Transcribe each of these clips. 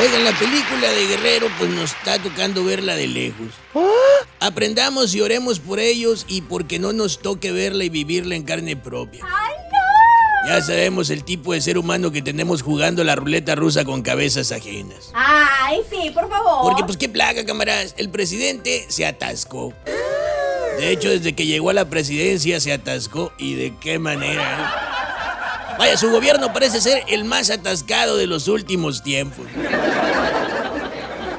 Oigan, la película de Guerrero, pues nos está tocando verla de lejos. Aprendamos y oremos por ellos y porque no nos toque verla y vivirla en carne propia. ¡Ay, no! Ya sabemos el tipo de ser humano que tenemos jugando la ruleta rusa con cabezas ajenas. Ay, sí, por favor. Porque pues qué plaga, camaradas. El presidente se atascó. De hecho, desde que llegó a la presidencia se atascó y de qué manera. Vaya, su gobierno parece ser el más atascado de los últimos tiempos.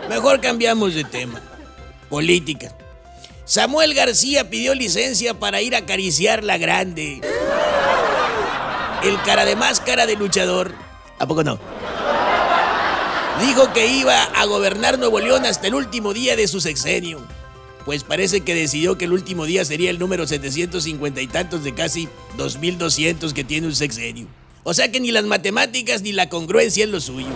Mejor cambiamos de tema. Política. Samuel García pidió licencia para ir a acariciar la grande. El cara de máscara de luchador. ¿A poco no? Dijo que iba a gobernar Nuevo León hasta el último día de su sexenio. Pues parece que decidió que el último día sería el número 750 y tantos de casi 2200 que tiene un sexenio. O sea que ni las matemáticas ni la congruencia es lo suyo.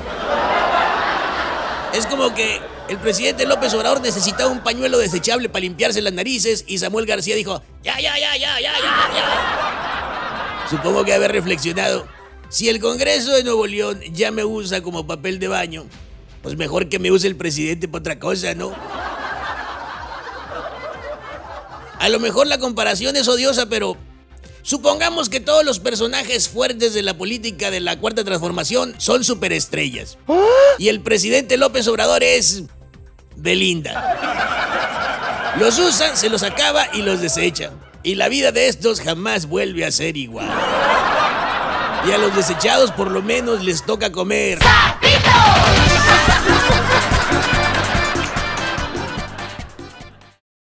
Es como que el presidente López Obrador necesitaba un pañuelo desechable para limpiarse las narices y Samuel García dijo, ya, ya, ya, ya, ya, ya, ya. Supongo que haber reflexionado, si el Congreso de Nuevo León ya me usa como papel de baño, pues mejor que me use el presidente para otra cosa, ¿no? A lo mejor la comparación es odiosa, pero supongamos que todos los personajes fuertes de la política de la cuarta transformación son superestrellas. Y el presidente López Obrador es Belinda. Los usan, se los acaba y los desecha. Y la vida de estos jamás vuelve a ser igual. Y a los desechados por lo menos les toca comer. ¡Sapito!